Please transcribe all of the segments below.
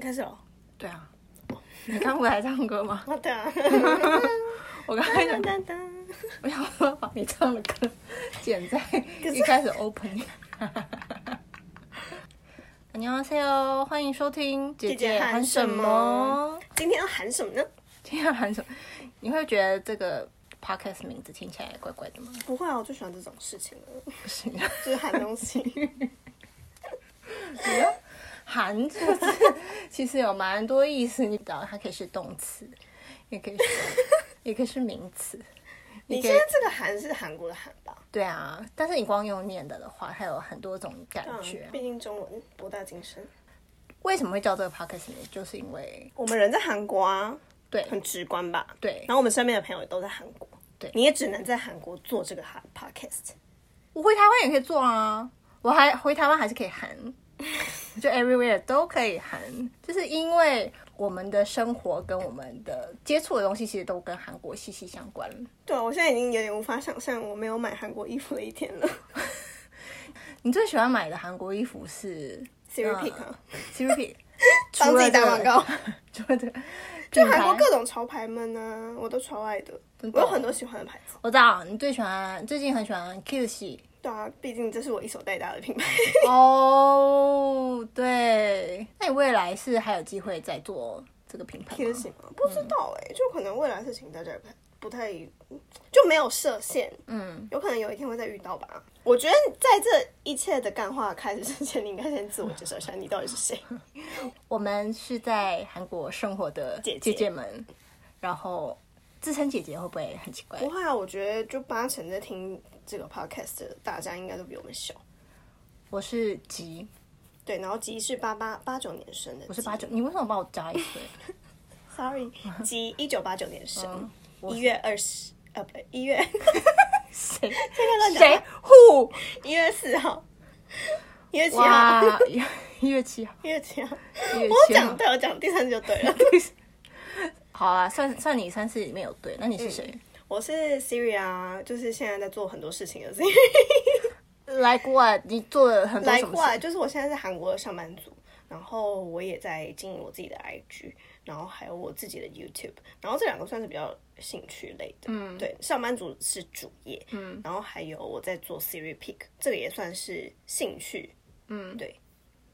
开始了。对啊，你刚不还唱歌吗？我 的，我刚才想，我想说把你唱的歌剪在一开始 open。 안녕하세哦，欢迎收听姐姐喊什么？今天要喊什么呢？今天要喊什么？你会觉得这个 podcast 名字听起来怪怪的吗？不会啊，我最喜欢这种事情了。不行，就是喊东西。喊这个字其实有蛮多意思，你知道，它可以是动词，也可以是，也可以是名词。你现在这个韩是韩国的韩吧？对啊，但是你光用念的的话，它有很多种感嗯觉。毕竟中文博大精深。为什么会叫这个 podcast 呢？就是因为我们人在韩国啊，对很直观吧？对然后我们身边的朋友也都在韩国，对你也只能在韩国做这个韩 podcast。我回台湾也可以做啊，我还回台湾还是可以喊，就 everywhere 都可以韩，就是因为我们的生活跟我们的接触的东西其实都跟韩国息息相关。对啊，我现在已经有点无法想象我没有买韩国衣服的一天了。你最喜欢买的韩国衣服是 Pick 啊 Pick，帮自己打广告。除了这个，就韩国各种潮牌们啊，我都超爱的。我有很多喜欢的牌子。我知道你最喜欢，最近很喜欢 Kiss 对啊，毕竟这是我一手带大的品牌。哦，对，那你未来是还有机会再做这个品牌？不知道哎、就可能未来事情大家也不太就没有设限，嗯，有可能有一天会再遇到吧。我觉得在这一切的干话开始之前，你应该先自我介绍一下，你到底是谁？我们是在韩国生活的姐姐姐姐们，然后自称姐姐会不会很奇怪？不会啊，我觉得就八成在听这个 podcast 的大家应该都比我们小。我是吉，对，然后吉是八八八九年生的，我是八九，你为什么把我加一岁？sorry，吉一九八九年生一月二十，呃，不对，一月 谁现在乱讲谁护？一月四号，一月七号，一月七号，一月七号，我。讲对，我讲第三次就对了。好啊，算算你三次里面有对，那你是谁、我是 Siri 啊，就是现在在做很多事情的 Siri。来国外，你做了很多来什么事？过来就是我现在是韩国的上班族，然后我也在经营我自己的 IG，然后还有我自己的 YouTube，然后这两个算是比较兴趣类的。嗯，对，上班族是主业，嗯，然后还有我在做 Siri Pick，这个也算是兴趣。嗯，对，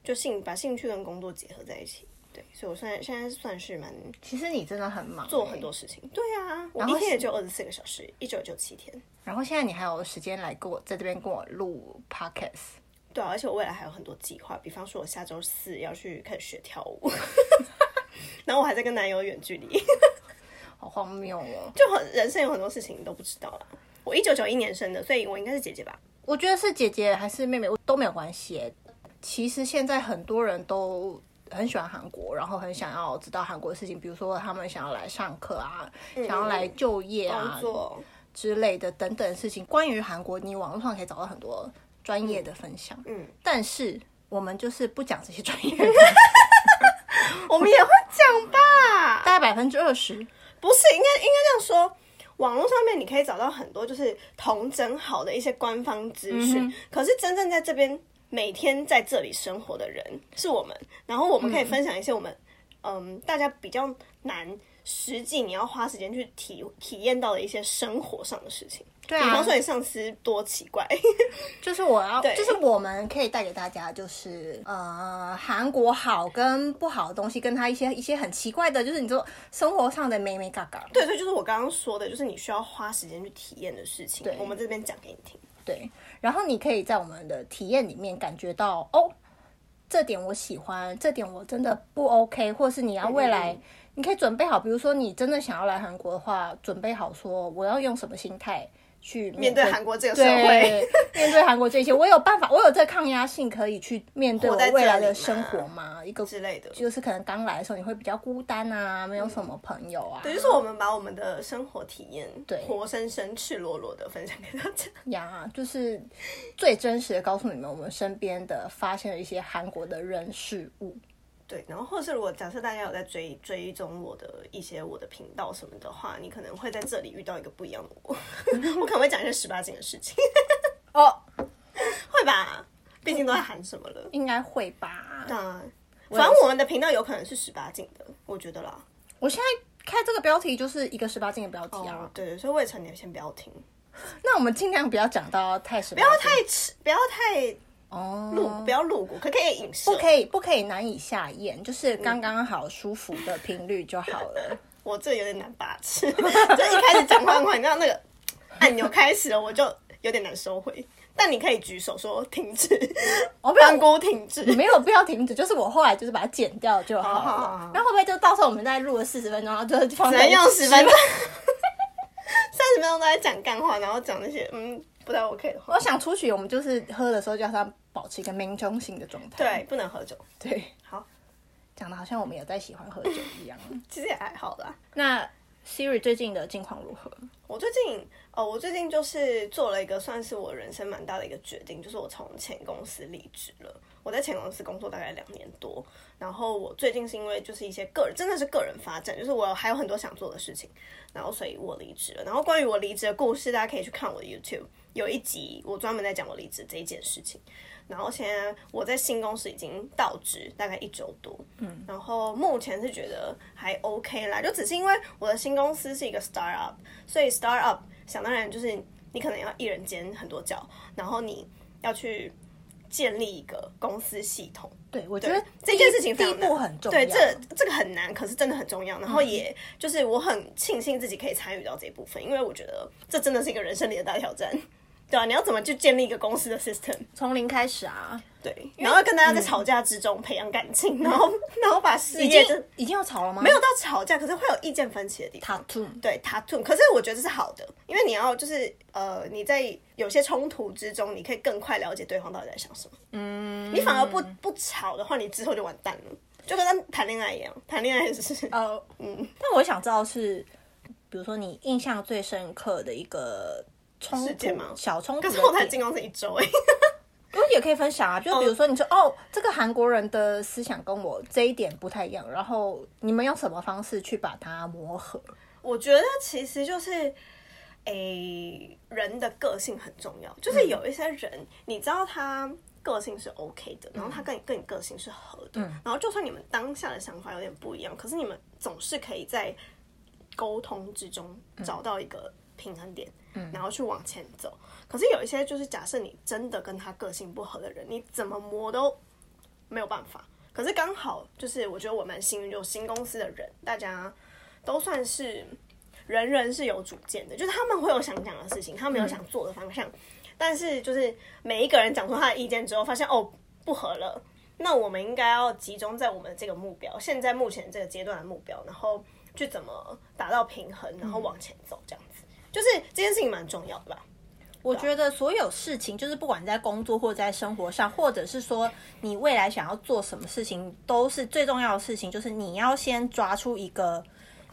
就兴把兴趣跟工作结合在一起。对，所以我算现在算是蛮其实你真的很忙、做很多。事情。对啊，我一天也就二十四个小时，一周也就七天。然后现在你还有时间来跟我在这边跟我录 podcast，对啊，而且我未来还有很多计划，比方说我下周四要去开始学跳舞，然后我还在跟男友远距离，好荒谬哦！就很人生有很多事情你都不知道啦。我一九九一年生的，所以我应该是姐姐吧？我觉得是姐姐还是妹妹，我都没有关系。其实现在很多人都很喜欢韩国，然后很想要知道韩国的事情，比如说他们想要来上课啊，想要来就业啊之类的等等事情。关于韩国，你网络上可以找到很多专业的分享，嗯，但是我们就是不讲这些专业的，我们也会讲吧？大概百分之二十。不是，应该应该这样说。网络上面你可以找到很多就是同整好的一些官方资讯，可是真正在这边每天在这里生活的人是我们，然后我们可以分享一些我们嗯大家比较难实际你要花时间去体体验到的一些生活上的事情。对啊比方说，你上司多奇怪，就是我要，对就是我们可以带给大家，就是呃，韩国好跟不好的东西，跟他一些一些很奇怪的，就是你说生活上的美美嘎嘎。对，所以就是我刚刚说的，就是你需要花时间去体验的事情。对我们这边讲给你听。对，然后你可以在我们的体验里面感觉到，哦，这点我喜欢，这点我真的不 OK，或是你要未来，嗯。你可以准备好，比如说你真的想要来韩国的话，准备好说我要用什么心态去面对韩国这个社对会，面对韩国这些，我有办法，我有这个抗压性可以去面对我未来的生活吗？一个之类的。就是可能刚来的时候你会比较孤单啊，没有什么朋友啊，对，就是我们把我们的生活体验，对活生生、赤裸裸的分享给大家。呀，就是最真实的告诉你们我们身边的发现了一些韩国的人事物。对，然后或者是如果假设大家有在追追踪我的一些我的频道什么的话，你可能会在这里遇到一个不一样的我，我可能会讲一些十八禁的事情，哦，会吧？毕竟都在喊什么了。应该会吧？那反正我们的频道有可能是十八禁的，我觉得啦。我现在开这个标题就是一个十八禁的标题啊。哦，对对，所以未成年先不要听，那我们尽量不要讲到太十八，不要太吃，不要太哦，露，不要露骨，可可以影射。不可以不可以难以下咽，就是刚刚好舒服的频率就好了。我这有点难把持，就一开始讲话的话，你知道那个按钮开始了，我就有点难收回。但你可以举手说停止，我不要关锅停止。没有必要停止，就是我后来就是把它剪掉就好了好。那会不会就到时候我们再录了四十分钟，然后就放只用十分钟，三十分钟都在讲干话，然后讲那些嗯不太 OK 的话。我想出去，我们就是喝的时候就要它保持一个民中性的状态。对，不能喝酒。对，好，讲的好像我们有在喜欢喝酒一样。其实也还好啦。那 Siri 最近的近况如何？我最近哦，我最近就是做了一个算是我人生蛮大的一个决定，就是我从前公司离职了。我在前公司工作大概两年多，然后我最近是因为就是一些个人，真的是个人发展，就是我还有很多想做的事情，然后所以我离职了。然后关于我离职的故事，大家可以去看我的 YouTube，有一集我专门在讲我离职这一件事情。然后现在我在新公司已经到职大概一周多，嗯，然后目前是觉得还 OK 啦，就只是因为我的新公司是一个 startup，所以 startup 想当然就是你可能要一人兼很多角，然后你要去建立一个公司系统，对，我觉得这件事情非第一步很重要。对，这这个很难，可是真的很重要。然后也就是我很庆幸自己可以参与到这一部分，因为我觉得这真的是一个人生里的大挑战。对啊，你要怎么去建立一个公司的 system？从零开始啊，对，然后跟大家在吵架之中培养感情，然后 然后把事已业就经已经要吵了吗？没有到吵架，可是会有意见分歧的地方。tattoo，对 tattoo，可是我觉得这是好的，因为你要就是呃你在有些冲突之中，你可以更快了解对方到底在想什么。嗯，你反而不不吵的话，你之后就完蛋了，就跟谈恋爱一样，谈恋爱是。呃，嗯，但我想知道是，比如说你印象最深刻的一个冲突吗？小冲突可是我才，进公司一周哎、我也可以分享啊。就比如说你说哦，这个韩国人的思想跟我这一点不太一样，然后你们用什么方式去把它磨合？我觉得其实就是，诶、人的个性很重要。就是有一些人，你知道他个性是 OK 的，然后他跟你跟你个性是合的，然后就算你们当下的想法有点不一样，可是你们总是可以在沟通之中找到一个平衡点，嗯。然后去往前走。可是有一些就是假设你真的跟他个性不合的人，你怎么磨都没有办法。可是刚好就是我觉得我蛮幸运，就新公司的人，大家都算是人人是有主见的，就是他们会有想讲的事情，他们有想做的方向，但是就是每一个人讲出他的意见之后，发现哦不合了，那我们应该要集中在我们这个目标，现在目前这个阶段的目标，然后去怎么达到平衡，然后往前走，这样。子，就是这件事情蛮重要的吧。我觉得所有事情，就是不管在工作或在生活上，或者是说你未来想要做什么事情，都是最重要的事情，就是你要先抓出一个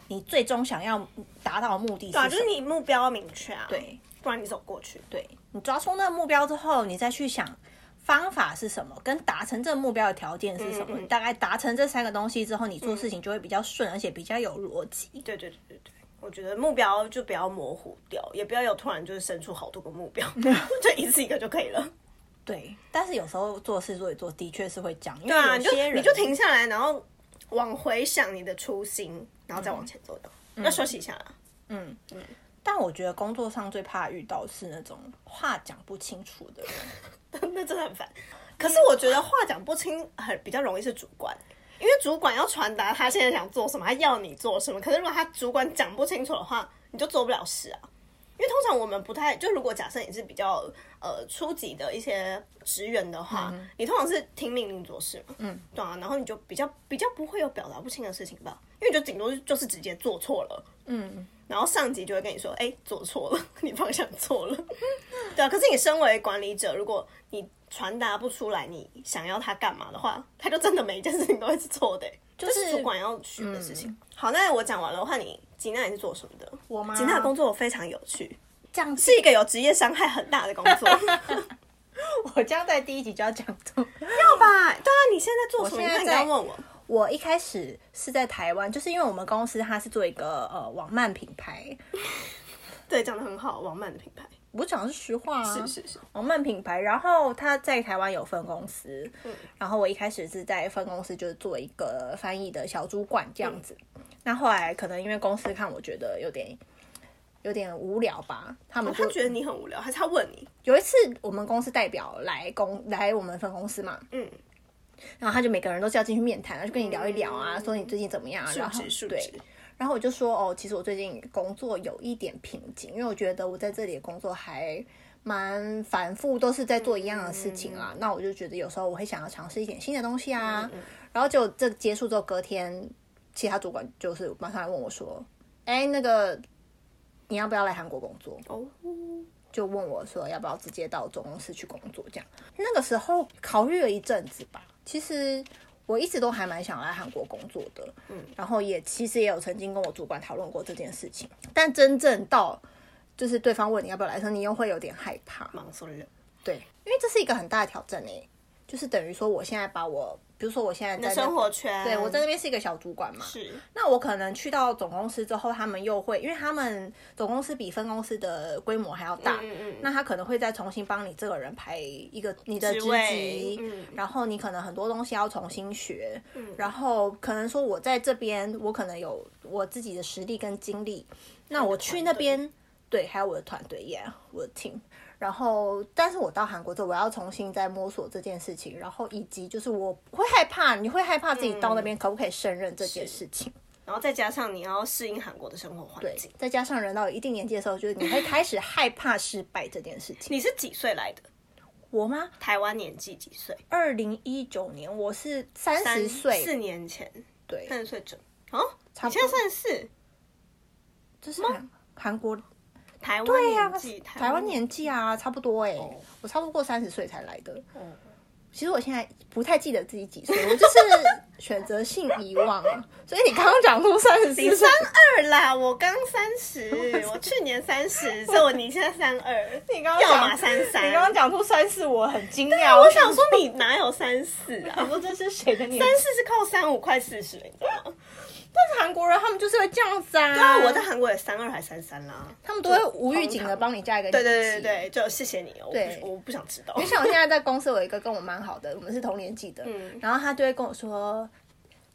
你最终想要达到的目的是对啊，就是你目标要明确啊，对，不然你走过去。对你抓出那个目标之后，你再去想方法是什么，跟达成这个目标的条件是什么。嗯嗯你大概达成这三个东西之后，你做事情就会比较顺，而且比较有逻辑。对对对对对，我觉得目标就不要模糊掉，也不要有突然就是生出好多个目标，就一次一个就可以了。对，但是有时候做事做一做，的确是会讲，因为有些人你就停下来，然后往回想你的初心，然后再往前走的。要休息一下啦。但我觉得工作上最怕遇到是那种话讲不清楚的人。那真的很烦。可是我觉得话讲不清很比较容易是主管，因为主管要传达他现在想做什么，他要你做什么。可是如果他主管讲不清楚的话，你就做不了事啊。因为通常我们不太，就如果假设你是比较呃初级的一些职员的话，你通常是听命令做事嘛，嗯，对啊，然后你就比较比较不会有表达不清的事情吧，因为你就顶多就是直接做错了，嗯，然后上级就会跟你说，哎、做错了，你方向错了，对啊。可是你身为管理者，如果你传达不出来你想要他干嘛的话，他就真的每一件事情都会是错的、就就是主管要学的事情。好，那我讲完了，的话你吉娜你是做什么的？我吗？吉娜的工作非常有趣，这样是一个有职业伤害很大的工作，我将在第一集就要讲出。要吧？对啊，你现在做什么？你看你刚问我，我一开始是在台湾，就是因为我们公司它是做一个呃网漫品牌，对，讲的很好，网漫的品牌。我讲的是实话啊，是是是，网漫品牌，然后他在台湾有分公司，然后我一开始是在分公司就是做一个翻译的小主管这样子，那后来可能因为公司看我觉得有点有点无聊吧，他们就、他觉得你很无聊，还是他问你？有一次我们公司代表来公来我们分公司嘛，嗯，然后他就每个人都是要进去面谈，就跟你聊一聊啊，说你最近怎么样啊，然后对然后我就说哦，其实我最近工作有一点瓶颈，因为我觉得我在这里的工作还蛮反复，都是在做一样的事情啦。那我就觉得有时候我会想要尝试一点新的东西啊。然后就这结束之后，隔天其他主管就是马上来问我说：“哎，那个你要不要来韩国工作？”哦，就问我说要不要直接到总公司去工作，这样。那个时候考虑了一阵子吧，其实我一直都还蛮想来韩国工作的，嗯，然后也其实也有曾经跟我主管讨论过这件事情，但真正到就是对方问你要不要来的时候，你又会有点害怕，忙死了。对，因为这是一个很大的挑战诶，就是等于说我现在把我，比如说我现在在生活圈，对我在那边是一个小主管嘛，是那我可能去到总公司之后，他们又会，因为他们总公司比分公司的规模还要大，嗯嗯那他可能会再重新帮你这个人排一个你的职级，嗯然后你可能很多东西要重新学，嗯然后可能说我在这边，我可能有我自己的实力跟经历，那我去那边，对，还有我的团队，yeah，我的 team。然后，但是我到韩国之后，我要重新再摸索这件事情，然后以及就是我会害怕，你会害怕自己到那边可不可以胜任这件事情。然后再加上你要适应韩国的生活环境。再加上人到一定年纪的时候，就是你会开始害怕失败这件事情。你是几岁来的？我吗？台湾年纪几岁？二零一九年我是三十岁，四年前，对，三十岁整哦？差不多你现在三十四，这是韩韩国台湾年纪，台湾年纪啊，差不多哎、哦我差不多过三十岁才来的。哦其实我现在不太记得自己几岁，我就是 选择性遗忘。所以你刚刚讲出三十你三，二啦，我刚三十，我去年三十，所以我你现在三二，你刚刚要讲么三三。你刚刚讲出三四，我很惊讶。我想说你哪有三四啊？我说这是谁的年纪？三四是靠三五快四十，你知道吗？但是韩国人他们就是会这样子啊。对啊，我在韩国也三二还三三啦。他们都会无预警的帮你加一个对对对对，就谢谢你哦。我对不我不想知道因。为像我现在在公司有一个跟我蛮好的，我们是同年纪的，嗯然后他就会跟我说：“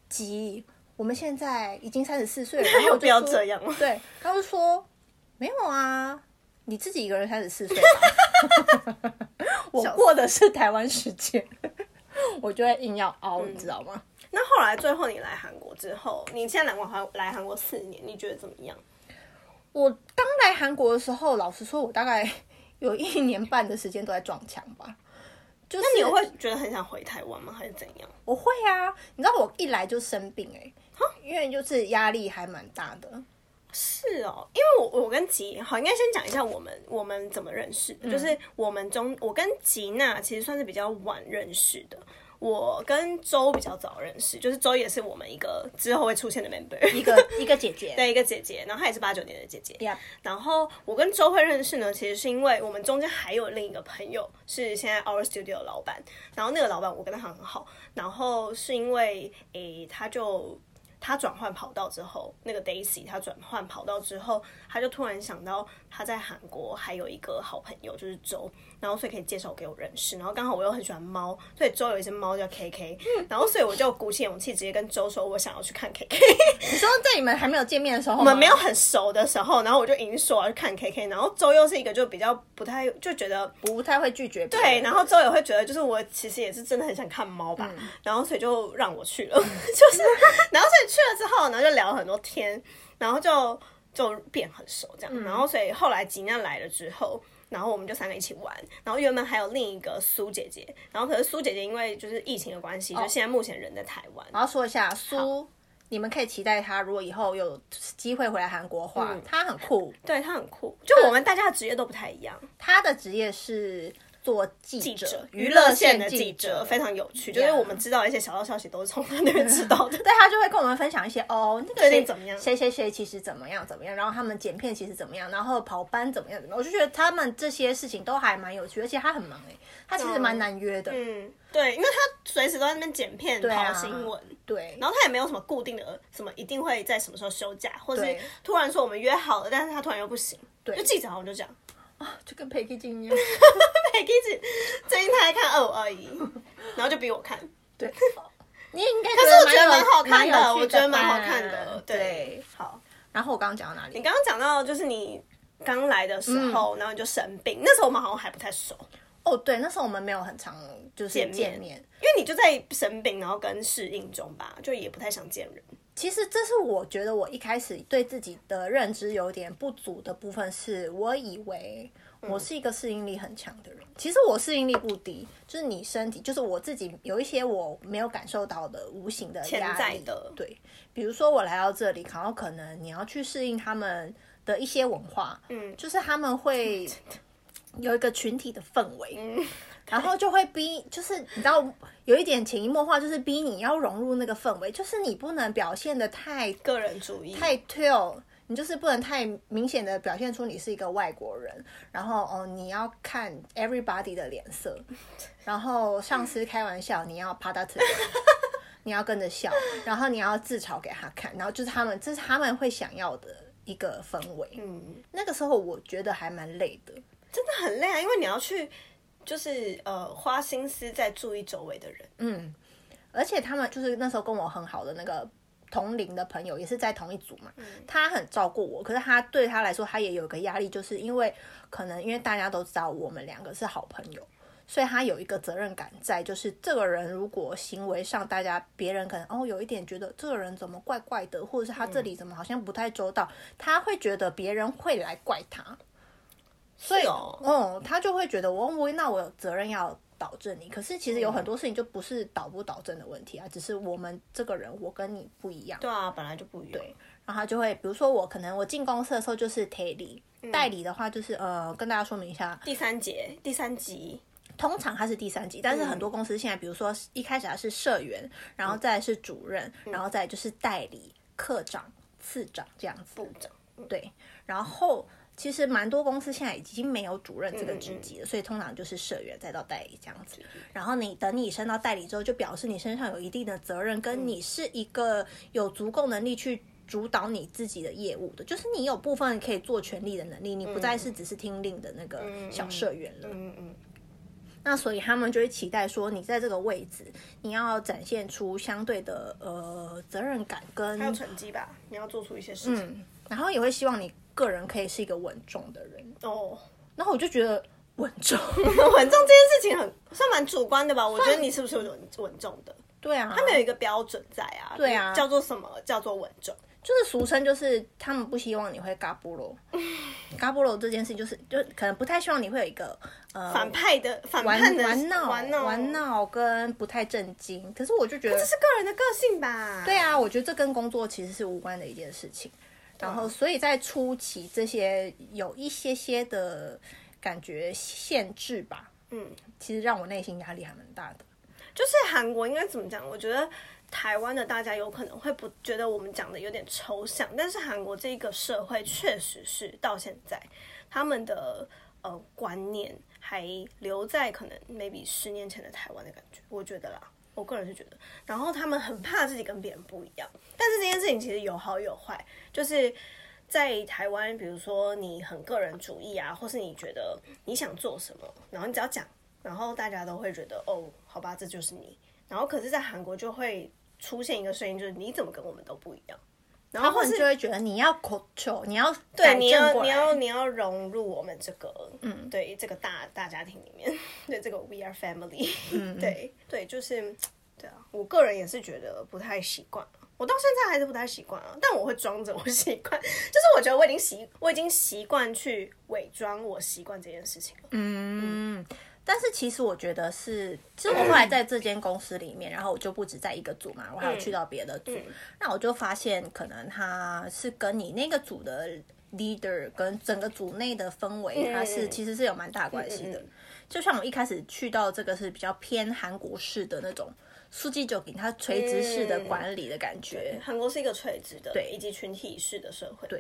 吉，我们现在已经三十四岁了。”然后我就有必要说这样吗？对，他就说：“没有啊，你自己一个人三十四岁吧。” 我过的是台湾时间，我就会硬要凹，嗯你知道吗？那后来最后你来韩国之后，你现在来过韩来韩国四年，你觉得怎么样？我刚来韩国的时候，老实说，我大概有一年半的时间都在撞墙吧。就是那你会觉得很想回台湾吗？还是怎样？我会啊，你知道我一来就生病哎、因为就是压力还蛮大的。是哦，因为我我跟吉好，应该先讲一下我们我们怎么认识的，就是我们中我跟吉娜其实算是比较晚认识的。我跟周比较早认识，就是周也是我们一个之后会出现的 member，一个 一个姐姐，对一个姐姐，然后她也是八九年的姐姐。呀，然后我跟周会认识呢，其实是因为我们中间还有另一个朋友是现在 Our Studio 的老板，然后那个老板我跟他很好，然后是因为诶他就他转换跑道之后，那个 Daisy 他转换跑道之后，他就突然想到他在韩国还有一个好朋友就是周，然后所以可以介绍给我认识，然后刚好我又很喜欢猫，所以周有一只猫叫 KK，然后所以我就鼓起勇气直接跟周说我想要去看 KK。你说在你们还没有见面的时候，我我们没有很熟的时候，然后我就已经说我要去看 KK，然后周又是一个就比较不太就觉得不太会拒绝。对，然后周也会觉得就是我其实也是真的很想看猫吧，然后所以就让我去了，就是然后所以去了之后，然后就聊了很多天，然后就就变很熟这样，然后所以后来吉娜来了之后。然后我们就三个一起玩，然后原本还有另一个苏姐姐，然后可是苏姐姐因为就是疫情的关系，就现在目前人在台湾。然后说一下苏，你们可以期待她，如果以后有机会回来韩国的话，她很酷，对她很酷，就我们大家的职业都不太一样。她的职业是做记记者，娱娱乐线线的记者非常有趣，就是我们知道一些小道消息都是从他那边知道的。对他就会跟我们分享一些哦，那个谁最近怎么样？谁谁谁其实怎么样怎么样，然后他们剪片其实怎么样，然后跑班怎么样怎么样，我就觉得他们这些事情都还蛮有趣，而且他很忙哎、他其实蛮难约的，嗯，对，因为他随时都在那边剪片、啊跑新闻，对，然后他也没有什么固定的什么一定会在什么时候休假，或者是突然说我们约好了，但是他突然又不行。对。就记者好像就这样。啊，就跟裴 K 金一样。裴 K 只最近他在看二五二一，然后就比我看。对，你也应该可是我觉得蛮蛮好看的，我觉得蛮好看的。对对，，好，然后我刚刚讲到哪里？你刚刚讲到就是你刚来的时候，然后你就生病，那时候我们好像还不太熟，哦，对，那时候我们没有很常就是见面见面。因为你就在生病，然后跟适应中吧，就也不太想见人。其实这是我觉得我一开始对自己的认知有点不足的部分，是我以为我是一个适应力很强的人。其实我适应力不低，就是你身体，就是我自己有一些我没有感受到的无形的潜在的。对，比如说我来到这里，然后可能你要去适应他们的一些文化，嗯。就是他们会 有一个群体的氛围，嗯然后就会逼，就是你知道有一点潜移默化，就是逼你要融入那个氛围，就是你不能表现的太个人主义，太 tail，你就是不能太明显的表现出你是一个外国人，然后哦你要看 everybody 的脸色，然后上司开玩笑你要趴到腿，你要跟着笑，然后你要自嘲给他看，然后就是他们这是他们会想要的一个氛围。嗯，那个时候我觉得还蛮累的，真的很累啊，因为你要去就是呃花心思在注意周围的人。嗯，而且他们就是那时候跟我很好的那个同龄的朋友，也是在同一组嘛。他很照顾我，可是他对他来说，他也有一个压力，就是因为可能因为大家都知道我们两个是好朋友，所以他有一个责任感在，就是这个人如果行为上大家别人可能哦有一点觉得这个人怎么怪怪的，或者是他这里怎么好像不太周到，他会觉得别人会来怪他。所以，哦哦，他就会觉得我我那我有责任要导正你。可是其实有很多事情就不是导不导正的问题啊，只是我们这个人我跟你不一样。对啊，本来就不一样。对然后他就会，比如说我可能我进公司的时候就是代理，嗯代理的话就是呃跟大家说明一下，第三节、第三集，通常他是第三级，但是很多公司现在，比如说一开始他是社员，然后再是主任，然后再就是代理、科长、次长这样子。部长，对，然后其实蛮多公司现在已经没有主任这个职级了，所以通常就是社员再到代理这样子。然后你等你升到代理之后，就表示你身上有一定的责任，跟你是一个有足够能力去。主导你自己的业务的，就是你有部分可以做权力的能力，你不再是只是听令的那个小社员了。嗯嗯，那所以他们就会期待说，你在这个位置，你要展现出相对的呃责任感跟还有成绩吧，你要做出一些事情。嗯，然后也会希望你个人可以是一个稳重的人。哦，然后我就觉得稳重，稳重这件事情很算蛮主观的吧？我觉得你是不是稳稳重的？对啊，他们有一个标准在啊，对啊叫做什么？叫做稳重。就是俗称就是他们不希望你会嘎布罗，嘎布罗这件事情就是就可能不太希望你会有一个呃反派的反玩叛的玩闹玩闹玩，闹跟不太正经，可是我就觉得这是个人的个性吧？对啊，我觉得这跟工作其实是无关的一件事情。然后，所以在初期这些有一些些的感觉限制吧，嗯，其实让我内心压力还蛮大的。就是韩国应该怎么讲？我觉得台湾的大家有可能会不觉得我们讲的有点抽象，但是韩国这个社会确实是到现在他们的呃观念还留在可能 maybe 十年前的台湾的感觉，我觉得啦。我个人是觉得，然后他们很怕自己跟别人不一样，但是这件事情其实有好有坏，就是在台湾，比如说你很个人主义啊，或是你觉得你想做什么，然后你只要讲，然后大家都会觉得哦，好吧，这就是你。然后可是，在韩国就会出现一个声音，就是你怎么跟我们都不一样，然后或是他们就会觉得你要口球，你要对，改你要对，你要你要融入我们这个，嗯，对这个大大家庭里面，对这个 We are family，嗯对对，就是 对啊，我个人也是觉得不太习惯。我到现在还是不太习惯啊，但我会装着我习惯，就是我觉得我已经习我已经习惯去伪装我习惯这件事情了。嗯，但是其实我觉得是，其实我后来在这间公司里面，然后我就不止在一个组嘛，我还有去到别的组，那我就发现可能他是跟你那个组的 leader 跟整个组内的氛围，它是其实是有蛮大关系的。就像我一开始去到这个是比较偏韩国式的那种。书记酒给它垂直式的管理的感觉，韩国是一个垂直的，对以及群体式的社会，对。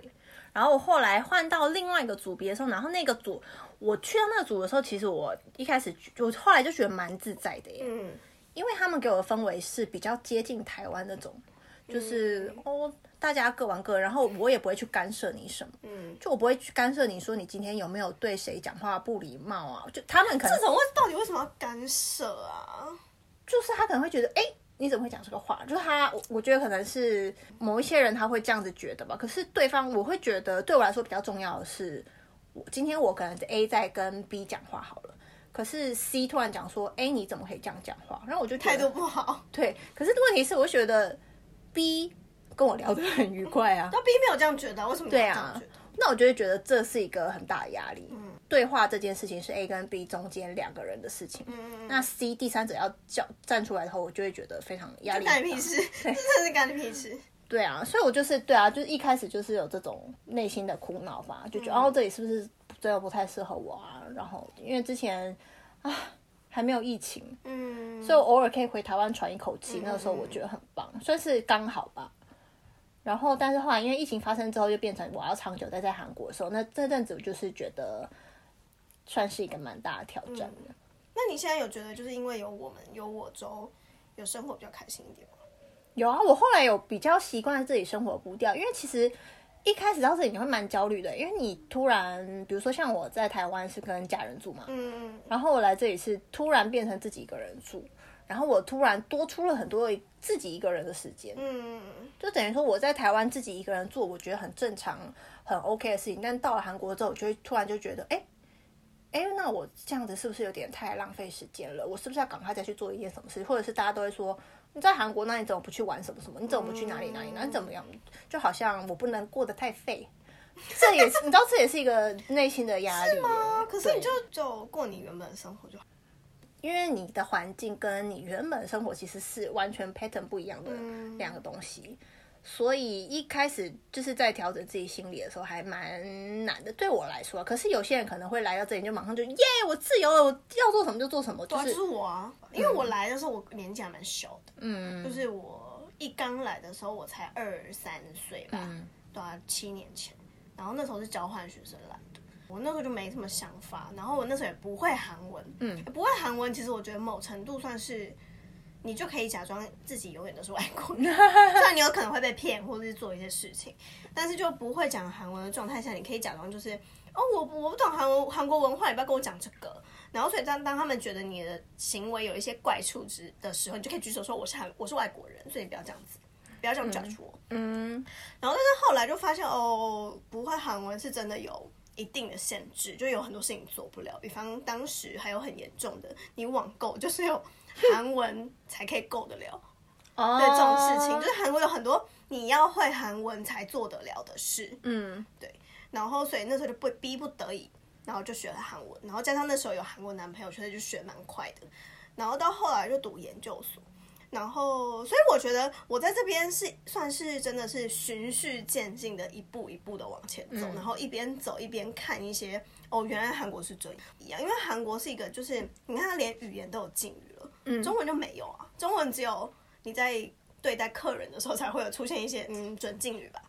然后我后来换到另外一个组别的时候，然后那个组我去到那个组的时候，其实我一开始我后来就觉得蛮自在的耶，嗯，因为他们给我的氛围是比较接近台湾那种，就是、哦，大家各玩各，然后我也不会去干涉你什么，嗯，就我不会去干涉你说你今天有没有对谁讲话不礼貌啊，就他们可能这种为到底为什么要干涉啊？就是他可能会觉得，哎、你怎么会讲这个话？就是他，我我觉得可能是某一些人他会这样子觉得吧。可是对方，我会觉得对我来说比较重要的是，我今天我可能 A 在跟 B 讲话好了，可是 C 突然讲说，哎、你怎么可以这样讲话？然后我就觉得态度不好，对，可是问题是，我觉得 B 跟我聊得很愉快啊，那 B 没有这样觉得，为什么对啊要这样？，那我就会觉得这是一个很大的压力。对话这件事情是 A 跟 B 中间两个人的事情，那 C 第三者要叫站出来的话，我就会觉得非常压力。干你屁事，真的是干你屁事。对啊，所以我就是对啊，就是一开始就是有这种内心的苦恼吧，就觉得、哦这里是不是真的不太适合我啊？然后因为之前啊还没有疫情，嗯，所以我偶尔可以回台湾喘一口气，那个时候我觉得很棒，算是刚好吧。然后，但是后来因为疫情发生之后，就变成我要长久待在韩国的时候，那这阵子我就是觉得算是一个蛮大的挑战的。那你现在有觉得就是因为有我们有我州，有生活比较开心一点吗？有啊，我后来有比较习惯自己生活的步调，因为其实一开始到这里你会蛮焦虑的，因为你突然，比如说像我在台湾是跟家人住嘛，嗯然后我来这里是突然变成自己一个人住，然后我突然多出了很多自己一个人的时间，嗯，就等于说我在台湾自己一个人做，我觉得很正常、很 OK 的事情，但到了韩国之后，我就会突然就觉得，哎。哎，那我这样子是不是有点太浪费时间了？我是不是要赶快再去做一件什么事？或者是大家都会说你在韩国，那你怎么不去玩什么什么？你怎么不去哪里哪里？那你怎么样？就好像我不能过得太废，这也是你知道，这也是一个内心的压力耶。啊，可是你就就过你原本的生活就好。因为你的环境跟你原本的生活其实是完全 pattern 不一样的嗯两个东西，所以一开始就是在调整自己心理的时候还蛮难的，对我来说。可是有些人可能会来到这里就马上就耶，我自由了，我要做什么就做什么，就对啊，是就是我啊，因为我来的时候我年纪还蛮小的，嗯，就是我一刚来的时候我才二三岁吧，嗯。对啊，七年前，然后那时候是交换学生来的。我那时候就没什么想法，然后我那时候也不会韩文，嗯，不会韩文，其实我觉得某程度算是，你就可以假装自己永远都是外国人，虽然你有可能会被骗或者是做一些事情，但是就不会讲韩文的状态下，你可以假装就是，哦，我我不懂韩文韩国文化，你不要跟我讲这个。然后所以当当他们觉得你的行为有一些怪处之的时候，你就可以举手说我是韩我是外国人，所以你不要这样子，不要这样 judge 我。嗯，然后但是后来就发现哦，不会韩文是真的有一定的限制，就有很多事情做不了。比方当时还有很严重的，你网购 就是有 韩文才可以够得了。哦，对这种事情，就是韩国有很多你要会韩文才做得了的事。嗯，对然后所以那时候就不逼不得已，然后就学了韩文，然后加上那时候有韩国男朋友，所以就学蛮快的。然后到后来就读研究所，然后所以我觉得我在这边是算是真的是循序渐进的一步一步的往前走，然后一边走一边看一些哦，原来韩国是这样，因为韩国是一个就是你看它连语言都有敬语了，嗯，中文就没有啊，中文只有你在对待客人的时候才会有出现一些嗯。准敬语吧。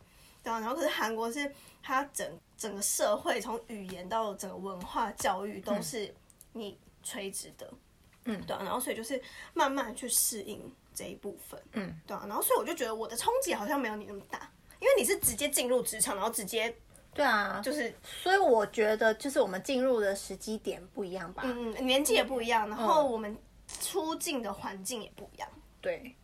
对啊，然后可是韩国是它整整个社会从语言到整个文化教育都是你垂直的，嗯，对啊，然后所以就是慢慢去适应这一部分，嗯，对啊，然后所以我就觉得我的冲击好像没有你那么大，因为你是直接进入职场，然后直接对啊，就是所以我觉得就是我们进入的时机点不一样吧，嗯年纪也不一样，然后我们出境的环境也不一样，对。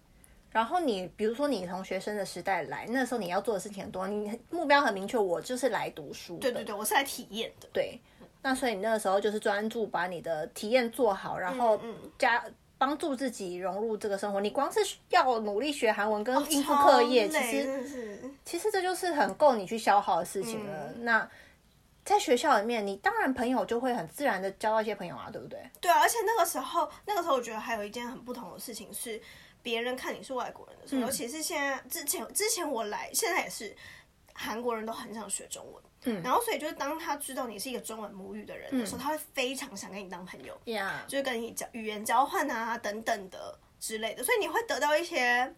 然后你比如说你从学生的时代来，那时候你要做的事情很多，你目标很明确，我就是来读书。对对对，我是来体验的，对，那所以你那个时候就是专注把你的体验做好，然后嗯加帮助自己融入这个生活。你光是要努力学韩文跟应付课业，其实其实这就是很够你去消耗的事情了。嗯那在学校里面，你当然朋友就会很自然的交到一些朋友啊，对不对？对啊，而且那个时候，那个时候我觉得还有一件很不同的事情是，别人看你是外国人的时候，尤其是现在之前之前我来，现在也是韩国人都很想学中文，嗯，然后所以就是当他知道你是一个中文母语的人的时候，他会非常想跟你当朋友，呀、就是跟你交语言交换啊等等的之类的，所以你会得到一些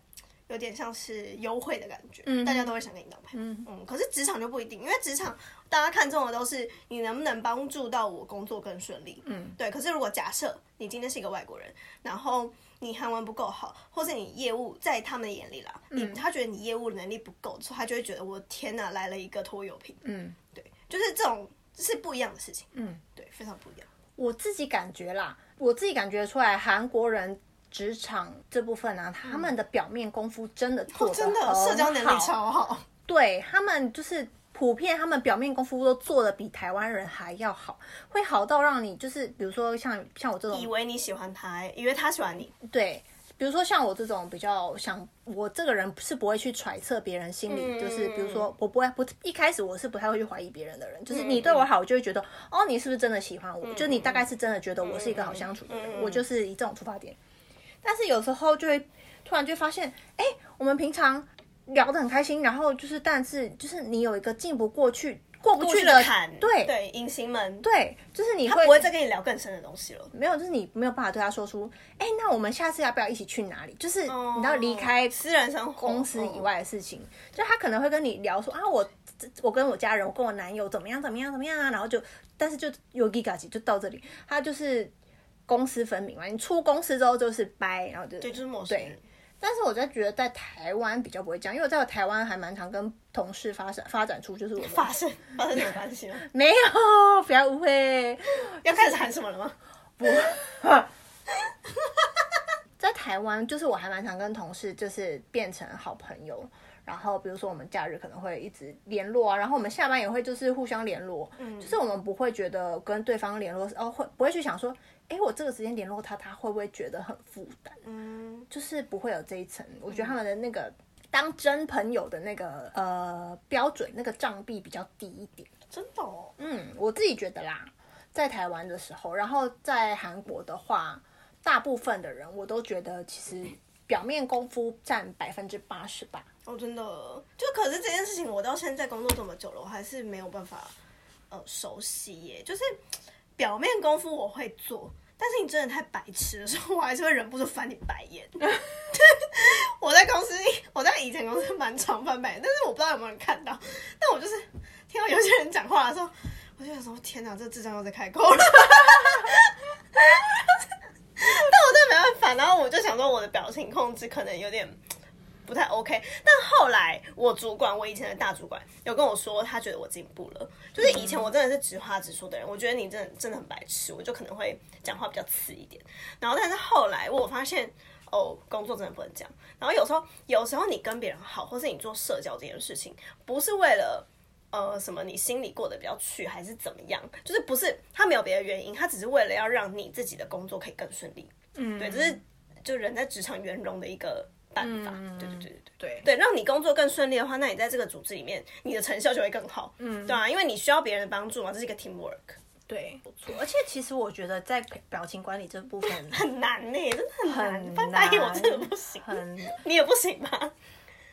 有点像是优惠的感觉，嗯大家都会想跟你当朋友。嗯，可是职场就不一定，因为职场大家看中的都是你能不能帮助到我工作更顺利。嗯，对。可是如果假设你今天是一个外国人，然后你韩文不够好，或是你业务在他们眼里啦，你他觉得你业务能力不够，所以他就会觉得我天哪，来了一个拖油瓶。嗯，对，就是这种是不一样的事情。嗯，对，非常不一样。我自己感觉啦，我自己感觉出来，韩国人。职场这部分呢，他们的表面功夫真的做真的社交能力超好。对他们就是普遍，他们表面功夫都做的比台湾人还要好，会好到让你就是，比如说像像我这种，以为你喜欢他，以为他喜欢你。对，比如说像我这种比较想，我这个人是不会去揣测别人心里，就是比如说我不会不一开始我是不太会去怀疑别人的人，就是你对我好，我就会觉得哦，你是不是真的喜欢我？就你大概是真的觉得我是一个好相处的人，我就是以这种出发点。但是有时候就会突然就发现，哎，我们平常聊得很开心，然后就是，但是就是你有一个进不过去、过不去的坎，对对，隐形门，对，就是你会不会再跟你聊更深的东西了？没有，就是你没有办法对他说出，哎，那我们下次要不要一起去哪里？就是你要离开私人生活、公司以外的事情，就他可能会跟你聊说啊，我我跟我家人，我跟我男友怎么样怎么样怎么样啊，然后就，但是就有 giga 就到这里，他就是。公私分明嘛，你出公司之后就是掰，然后就对，就是陌生人。但是我在觉得在台湾比较不会这样，因为我在台湾还蛮常跟同事发生发展出就是我发生发生什么关系吗？没有，不要误会。要开始喊什么了吗？不，在台湾就是我还蛮常跟同事就是变成好朋友。然后，比如说我们假日可能会一直联络啊，然后我们下班也会就是互相联络，嗯，就是我们不会觉得跟对方联络哦会不会去想说，哎，我这个时间联络他，他会不会觉得很负担？嗯，就是不会有这一层。我觉得他们的那个当真朋友的那个呃标准，那个障壁比较低一点。真的？哦，嗯，我自己觉得啦，在台湾的时候，然后在韩国的话，大部分的人我都觉得其实表面功夫占百分之八十吧。哦，真的，就可是这件事情，我到现在工作这么久了，我还是没有办法呃熟悉耶。就是表面功夫我会做，但是你真的太白痴的时候，我还是会忍不住翻你白眼。我在公司，我在以前公司蛮常翻白眼，但是我不知道有没有人看到。但我就是听到有些人讲话的时候，我就想说：天哪，这智障又在开口了。但我真的没办法，然后我就想说，我的表情控制可能有点。不太 OK，但后来我主管，我以前的大主管有跟我说，他觉得我进步了。就是以前我真的是直话直说的人，我觉得你真的真的很白痴，我就可能会讲话比较刺一点。然后，但是后来我发现，哦，工作真的不能这样。然后有时候，有时候你跟别人好，或是你做社交这件事情，不是为了呃什么你心里过得比较去，还是怎么样，就是不是他没有别的原因，他只是为了要让你自己的工作可以更顺利。嗯，对，这是就人在职场圆融的一个。办法，对对对对对。对，让你工作更顺利的话，那你在这个组织里面，你的成效就会更好，嗯，对啊，因为你需要别人的帮助嘛，这是一个 teamwork，对，不错。而且其实我觉得在表情管理这部分 很难呢，真的很难，翻白眼我真的不行，你也不行吧？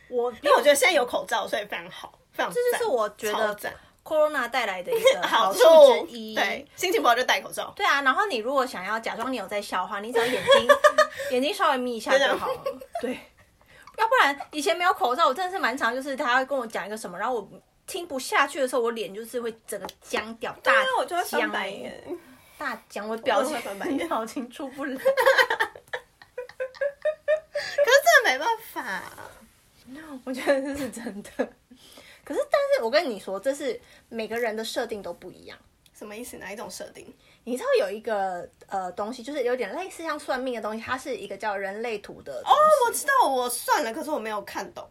我因为我觉得现在有口罩，所以非常好，非常这就是我觉得 corona 带来的一个 好处之一，对，心情不好就戴口罩，对啊，然后你如果想要假装你有在笑的话，你只要眼睛 眼睛稍微眯一下就好了，对。要不然以前没有口罩，我真的是蛮常，就是他会跟我讲一个什么，然后我听不下去的时候，我脸就是会整个僵掉，大僵白眼，大僵，我表情表情出不来。可是真的没办法，我觉得这是真的。可是，但是我跟你说，这是每个人的设定都不一样。什么意思？哪一种设定？你知道有一个呃东西，就是有点类似像算命的东西，它是一个叫人类图的。哦，我知道，我算了，可是我没有看懂。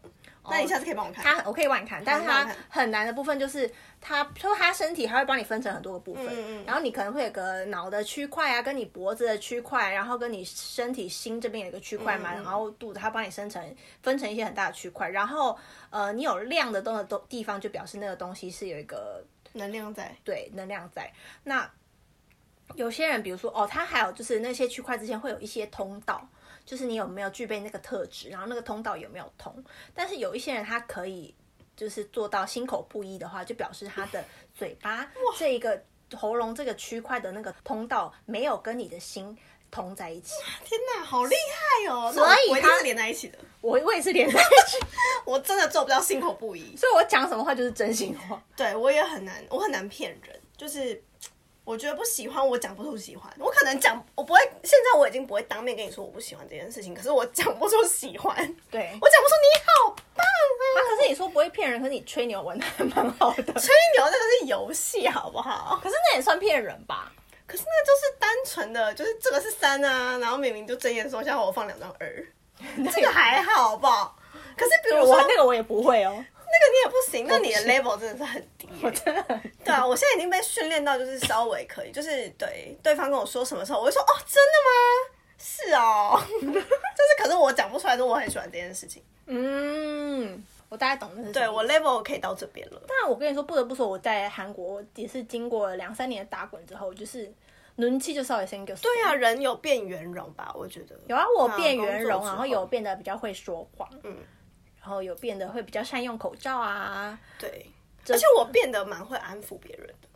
那你下次可以帮我看。他我可以帮你看，但是他很难的部分就是，他说他身体他会帮你分成很多个部分，然后你可能会有个脑的区块啊，跟你脖子的区块，然后跟你身体心这边有一个区块嘛，然后肚子它帮你生成分成一些很大的区块，然后呃你有亮的东的东地方，就表示那个东西是有一个能量在，对，能量在那。有些人，比如说哦，他还有就是那些区块之间会有一些通道，就是你有没有具备那个特质，然后那个通道有没有通。但是有一些人他可以就是做到心口不一的话，就表示他的嘴巴这一个喉咙这个区块的那个通道没有跟你的心通在一起。天哪，好厉害哦！所以他我一定是连在一起的，我我也是连在一起，我真的做不到心口不一。所以我讲什么话就是真心话。对我也很难，我很难骗人，就是我觉得不喜欢，我讲不出喜欢。我可能讲，我不会，现在我已经不会当面跟你说我不喜欢这件事情，可是我讲不出喜欢，对我讲，不出你好棒啊，啊！可是你说不会骗人，可是你吹牛玩的还蛮好的。吹牛那个是游戏，好不好？可是那也算骗人吧？可是那就是单纯的，就是这个是三啊，然后明明就睁眼说瞎话，我放两张二，这个还好，好不好？可是比如说我那个我也不会哦，那个你也不行，那你的 level 真的是很低耶、我真的很对啊，我现在已经被训练到，就是稍微可以，就是对对方跟我说什么时候，我就说哦，真的吗？是哦，就是可是我讲不出来，说我很喜欢这件事情。嗯，我大概懂那是对我 level 可以到这边了。但我跟你说，不得不说，我在韩国也是经过了两三年的打滚之后，就是轮气就稍微升个。对啊，人有变圆融吧？我觉得有啊，我变工圆融，然后有变得比较会说谎，嗯，然后有变得会比较善用口罩啊。对，而且我变得蛮会安抚别人的。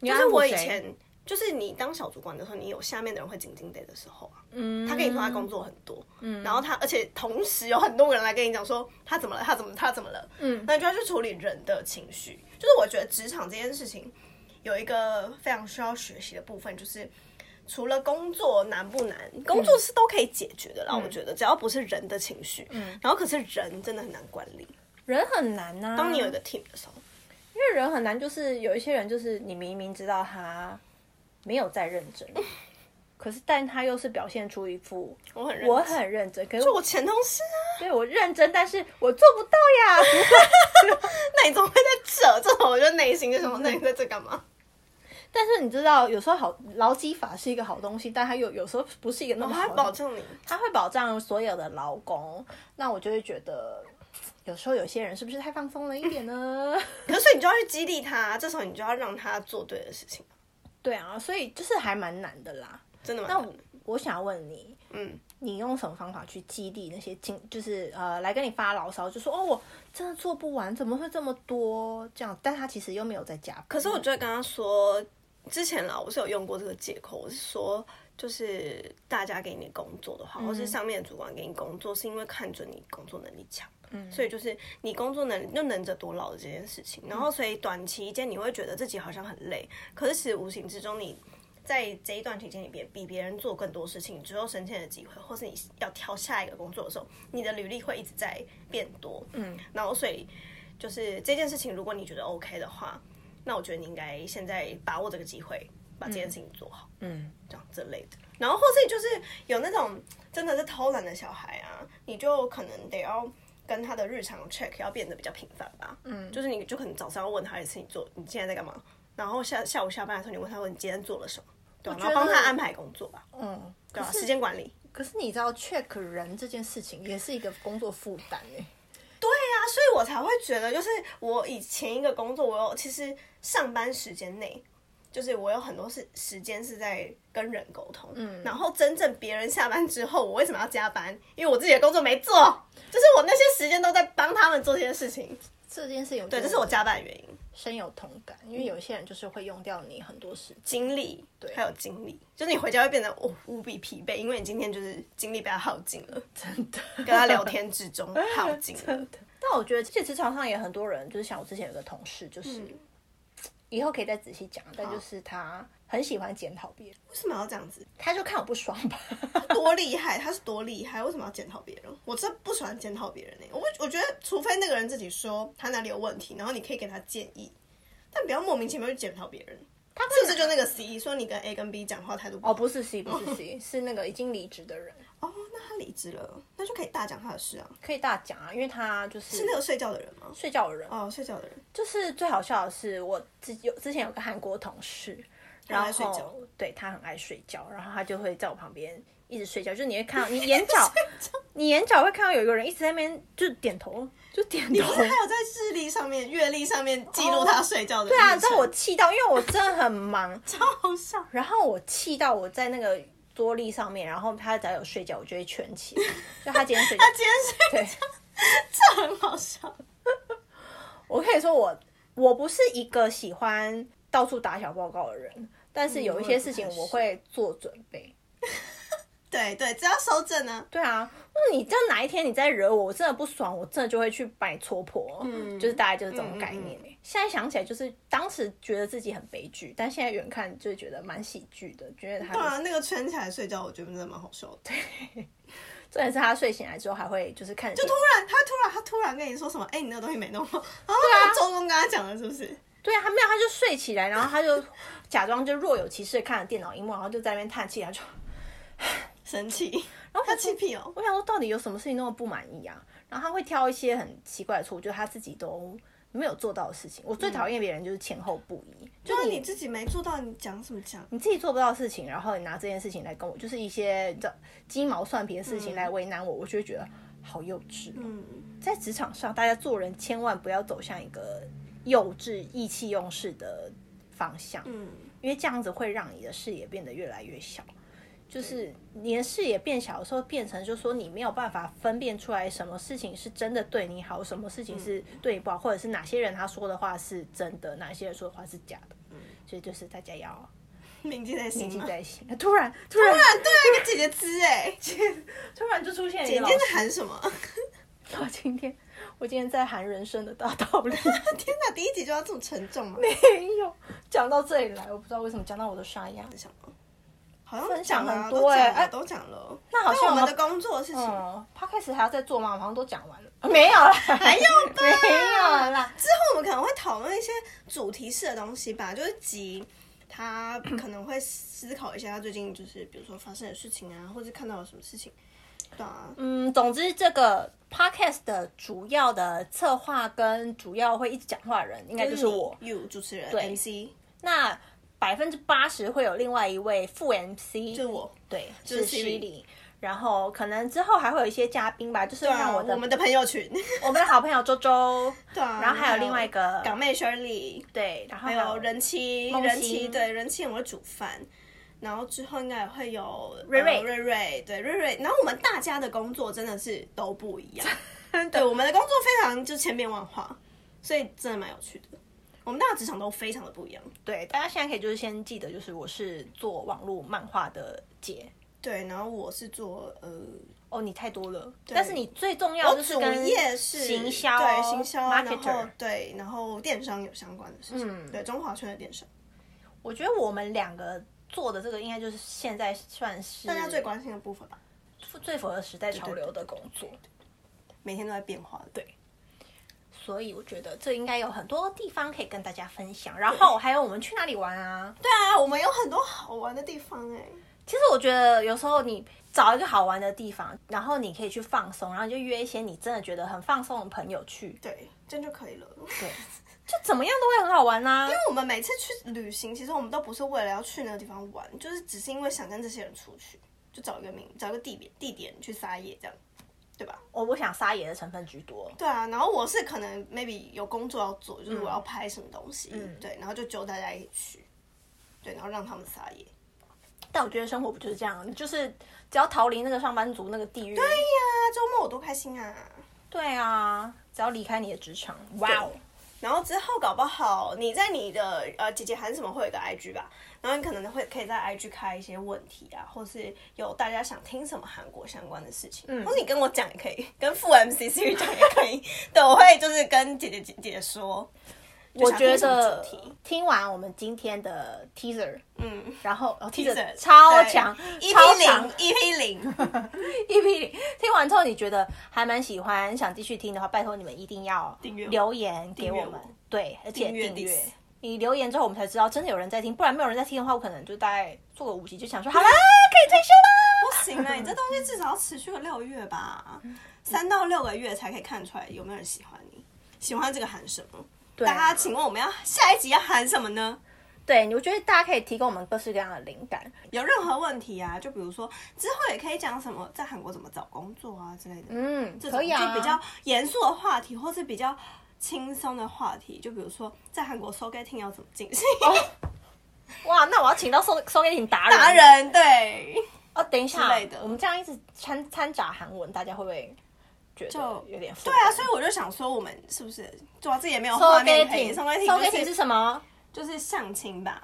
你就是我以前，就是你当小主管的时候，你有下面的人会紧紧的的时候啊，嗯，他跟你说他工作很多，嗯，然后他而且同时有很多人来跟你讲说他怎么了，他怎么他怎么了，嗯。那你就要去处理人的情绪。就是我觉得职场这件事情有一个非常需要学习的部分，就是除了工作难不难，工作是都可以解决的啦。我觉得只要不是人的情绪，嗯，然后可是人真的很难管理。人很难呐、当你有一个 team 的时候，因为人很难，就是有一些人，就是你明明知道他没有在认真，可是但他又是表现出一副我很认我真很认真，可是就我前同事啊，对我认真，但是我做不到呀。那你怎么会在这？这种我就内心就想说，那你在这干嘛？但是你知道，有时候好劳基法是一个好东西，但它有有时候不是一个那么好的保证你，它会保障所有的劳工，那我就会觉得。有时候有些人是不是太放松了一点呢？可是你就要去激励他，这时候你就要让他做对的事情，对啊，所以就是还蛮难的啦。真的吗那我想问你，嗯，你用什么方法去激励那些经，就是呃来跟你发牢骚，就说哦我真的做不完，怎么会这么多这样？但他其实又没有在加班。可是我就会跟他说，之前啦，我是有用过这个借口，我是说，就是大家给你工作的话，或是上面的主管给你工作，是因为看准你工作能力强。嗯，所以就是你工作能力就能者多劳的这件事情，然后所以短期间你会觉得自己好像很累，可是其实无形之中你在这一段期间里边比别人做更多事情，之后升迁的机会，或是你要挑下一个工作的时候，你的履历会一直在变多。嗯，然后所以就是这件事情，如果你觉得 OK 的话，那我觉得你应该现在把握这个机会，把这件事情做好。嗯，这样之类的。然后或是就是有那种真的是偷懒的小孩啊，你就可能得要跟他的日常 check 要变得比较频繁吧。嗯，就是你就可能早上要问他一次，你做你现在在干嘛？然后下下午下班的时候，你问他说你今天做了什么？对吧、然后帮他安排工作吧，嗯，对吧、可是时间管理。可是你知道 check 人这件事情也是一个工作负担哎。所以我才会觉得，就是我以前一个工作，我有其实上班时间内，就是我有很多是时间是在跟人沟通，嗯，然后真正别人下班之后，我为什么要加班？因为我自己的工作没做，就是我那些时间都在帮他们做这件事情，这件事情对，这是我加班的原因，深有同感，因为有些人就是会用掉你很多时间。精力对，还有精力，就是你回家会变得哦无比疲惫，因为你今天就是精力被他耗尽了，真的，跟他聊天之中耗尽了，但我觉得，其实职场上也很多人，就是像我之前有个同事，就是、以后可以再仔细讲，但就是他很喜欢检讨别人，为什么要这样子？他就看我不爽吧。多厉害，他是多厉害，为什么要检讨别人？我真不喜欢检讨别人呢、我我觉得，除非那个人自己说他哪里有问题，然后你可以给他建议，但不要莫名其妙去检讨别人。他是不是就那个 C 说你跟 A 跟 B 讲话态度不好？哦，不是 C，不是 C，是那个已经离职的人，哦，离职了，那就可以大讲他的事啊。可以大讲啊，因为他就是是那个睡觉的人吗？睡觉的人。哦，睡觉的人，就是最好笑的是，我之有之前有个韩国同事，然爱睡觉后对他很爱睡觉，然后他就会在我旁边一直睡觉，就是你会看到 你眼角，你眼角会看到有一个人一直在那边就点头，就点头你不。是还有在日历上面、月历上面记录他睡觉的、对啊，你知道我气到，因为我真的很忙，超好笑。然后我气到我在那个桌立上面，然后他只要有睡觉，我就会圈起来，就他今天睡觉他，今天睡觉。这很好笑。我可以说我我不是一个喜欢到处打小报告的人，但是有一些事情我会做准备。对对，只要收正啊。对啊，那你这样哪一天你再惹我，我真的不爽，我真的就会去把你戳破。嗯，就是大概就是这种概念、欸现在想起来，就是当时觉得自己很悲剧，但现在远看就是觉得蛮喜剧的，觉得他对啊，那个圈起来睡觉，我觉得真的蛮好笑的。重点是他睡醒来之后还会就是看就突然，他突然，他突然跟你说什么？哎、你那个东西没弄好。然后那个周公跟他讲了，是不是？对啊，他没有，他就睡起来，然后他就假装就若有其事看着电脑荧幕，然后就在那边叹气，他就生气，然后他气屁哦。我想说到底有什么事情那么不满意啊？然后他会挑一些很奇怪的错，就是他自己都没有做到的事情。我最讨厌别人就是前后不一，就就是你你自己没做到，你讲什么讲？你自己做不到的事情，然后你拿这件事情来跟我，就是一些你知道鸡毛蒜皮的事情来为难我，我就会觉得好幼稚、哦。嗯，在职场上，大家做人千万不要走向一个幼稚、意气用事的方向，嗯，因为这样子会让你的视野变得越来越小。就是你的视野变小的时候，变成就是说你没有办法分辨出来什么事情是真的对你好，什么事情是对你不好，或者是哪些人他说的话是真的，哪些人说的话是假的。所以就是大家要 铭记在心铭记。在心。突然，突然，突然对啊，一个姐姐吃哎，突然就出现姐姐在喊什么？我今天，我今天在喊人生的大道理。天哪，第一集就要这么沉重吗？没有讲到这里来，我不知道为什么讲到我的沙哑。想吗好像分享很多欸哎都讲了，那好像我们的工作的事情。嗯 p 开始还要再做吗？我好像都讲完了，没有啦，还有吧没有啦。之后我们可能会讨论一些主题式的东西吧，就是集他可能会思考一下他最近就是比如说发生的事情啊，或者看到了什么事情。对啊，嗯，总之这个 podcast 的主要的策划跟主要会一直讲话的人，应该就是我。，you 主持人对 MC，那百分之八十会有另外一位副 MC，就是我。对，就是是 Siri Siri。然后可能之后还会有一些嘉宾吧，就是让我的我们的朋友群，我们的好朋友周周，对啊，然后还有另外一个港妹 Shirley，对，然后还有人妻，梦人妻对人妻很会煮饭，然后之后应该也会有瑞瑞。呃瑞瑞对瑞瑞，然后我们大家的工作真的是都不一样，对我们的工作非常就千变万化，所以真的蛮有趣的。我们大家职场都非常的不一样，对，大家现在可以就是先记得，就是我是做网络漫画的姐。对，然后我是做呃，哦，你太多了，但是你最重要的是跟业是行销，对行销，然后 marketer。对，然后电商有相关的事情，嗯对中华圈的电商，我觉得我们两个做的这个，应该就是现在算是大家最关心的部分吧，最符合时代潮流的工作。每天都在变化的，对。所以我觉得这应该有很多地方可以跟大家分享。然后还有我们去哪里玩啊？对啊，我们有很多好玩的地方哎、其实我觉得有时候你找一个好玩的地方，然后你可以去放松，然后你就约一些你真的觉得很放松的朋友去，对，这样就可以了。对，就怎么样都会很好玩啊、因为我们每次去旅行，其实我们都不是为了要去那个地方玩，就是只是因为想跟这些人出去，就找一个名，找一个地点地点去撒野，这样，对吧？我我想撒野的成分居多。对啊，然后我是可能 maybe 有工作要做，就是我要拍什么东西，对，然后就揪大家一起去，对，然后让他们撒野。但我觉得生活不就是这样，就是只要逃离那个上班族那个地狱。对对呀，周末我多开心啊！对啊，只要离开你的职场，哇哦！然后之后搞不好你在你的呃姐姐喊什么会有一个 IG 吧，然后你可能会可以在 IG 开一些问题啊，或是有大家想听什么韩国相关的事情，嗯，或者你跟我讲也可以，跟副 MC Siri 讲也可以，对，我会就是跟姐姐姐姐说，我觉得听完我们今天的 teaser，嗯。然后哦 teaser 超强，EP 超零强 EP 零，EP 零，听完之后你觉得还蛮喜欢，想继续听的话，拜托你们一定要订阅留言给我们。我，对，而且订阅。你留言之后，我们才知道真的有人在听，不然没有人在听的话，我可能就大概做个五集就想说，好啦，可以退休啦。不行啊，你这东西至少要持续个六月吧，三到六个月才可以看出来有没有人喜欢你，喜欢这个喊什么。大家请问我们要下一集要喊什么呢？对，我觉得大家可以提供我们各式各样的灵感。有任何问题啊，就比如说之后也可以讲什么在韩国怎么找工作啊之类的，嗯，这种就比较严肃的话题，或是比较轻松的话题，就比如说在韩国 soul getting 要怎么进行，哇，那我要请到收收给你达人。达人对，哦。等一下我们这样一直掺掺杂韩文，大家会不会觉得有点对对啊，所以我就想说，我们是不是主要自己也没有画面可以 soul getting 收给你就是是什么？就是相亲吧，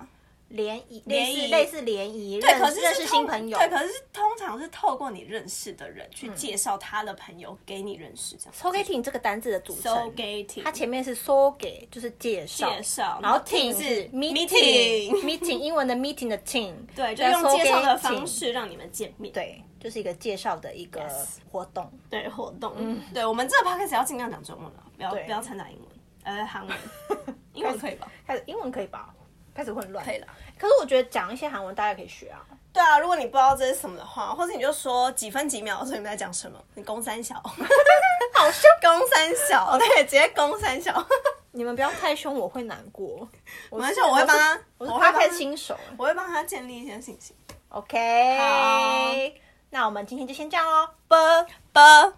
联谊，联谊类似类似联谊，对，可认认识新朋友。对，可是是通常是透过你认识的人去介绍他的朋友给你认识，这样。sogating 这个单字的组 so 成它前面是 so 给，就是介绍，介绍然后 ting 是是 meeting meeting meeting 英文的 meeting 的 ting，对，就用介绍的方，式让你们见面。对，就是一个介绍的一个活动。对，活动。嗯对我们这个 podcast 要尽量讲中文了，不要不要掺杂英文，呃，韩文，英文可以吧？开始英文可以吧？开始混乱，可以了。可是我觉得讲一些韩文大家可以学啊。对啊，如果你不知道这是什么的话，或者你就说几分几秒的时候你们在讲什么，你攻三小，好凶！攻三小，对，直接攻三小。你们不要太凶，我会难过。我是没事，我会帮他，我会帮 p 他，新手。我会帮他建立一些信心。OK，好那我们今天就先这样喽，啵。啵。